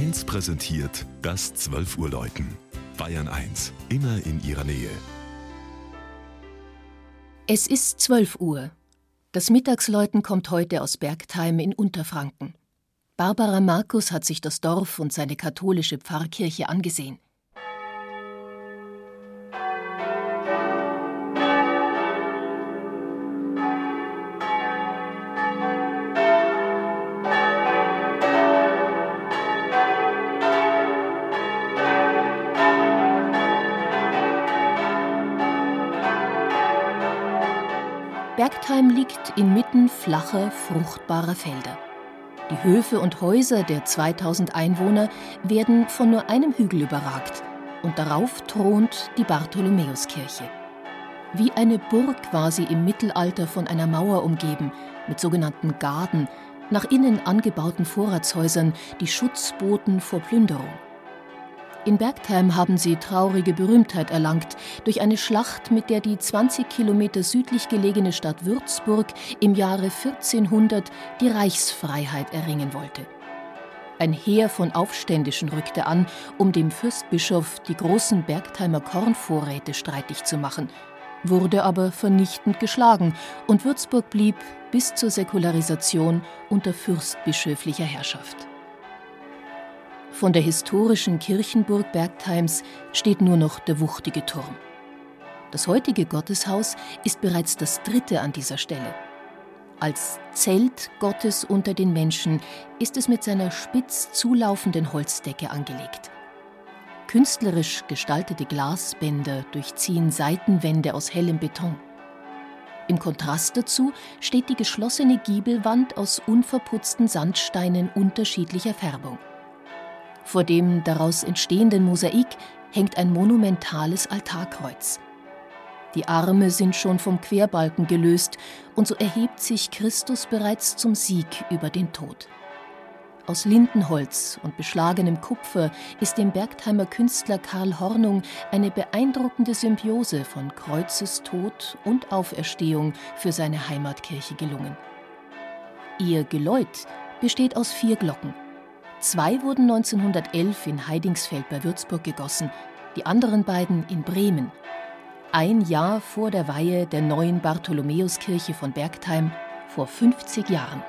1 präsentiert das 12 Uhr Läuten. Bayern 1, immer in ihrer Nähe. Es ist 12 Uhr. Das Mittagsläuten kommt heute aus Bergtheim in Unterfranken. Barbara Markus hat sich das Dorf und seine katholische Pfarrkirche angesehen. Bergtheim liegt inmitten flacher, fruchtbarer Felder. Die Höfe und Häuser der 2000 Einwohner werden von nur einem Hügel überragt und darauf thront die Bartholomäuskirche. Wie eine Burg war sie im Mittelalter von einer Mauer umgeben, mit sogenannten Garden, nach innen angebauten Vorratshäusern, die Schutz boten vor Plünderung. In Bergtheim haben sie traurige Berühmtheit erlangt durch eine Schlacht, mit der die 20 Kilometer südlich gelegene Stadt Würzburg im Jahre 1400 die Reichsfreiheit erringen wollte. Ein Heer von Aufständischen rückte an, um dem Fürstbischof die großen Bergheimer Kornvorräte streitig zu machen, wurde aber vernichtend geschlagen und Würzburg blieb bis zur Säkularisation unter fürstbischöflicher Herrschaft. Von der historischen Kirchenburg Bergtheims steht nur noch der wuchtige Turm. Das heutige Gotteshaus ist bereits das dritte an dieser Stelle. Als Zelt Gottes unter den Menschen ist es mit seiner spitz zulaufenden Holzdecke angelegt. Künstlerisch gestaltete Glasbänder durchziehen Seitenwände aus hellem Beton. Im Kontrast dazu steht die geschlossene Giebelwand aus unverputzten Sandsteinen unterschiedlicher Färbung. Vor dem daraus entstehenden Mosaik hängt ein monumentales Altarkreuz. Die Arme sind schon vom Querbalken gelöst, und so erhebt sich Christus bereits zum Sieg über den Tod. Aus Lindenholz und beschlagenem Kupfer ist dem Bergheimer Künstler Karl Hornung eine beeindruckende Symbiose von Kreuzestod und Auferstehung für seine Heimatkirche gelungen. Ihr Geläut besteht aus vier Glocken. Zwei wurden 1911 in Heidingsfeld bei Würzburg gegossen, die anderen beiden in Bremen. Ein Jahr vor der Weihe der neuen Bartholomäuskirche von Bergtheim vor 50 Jahren.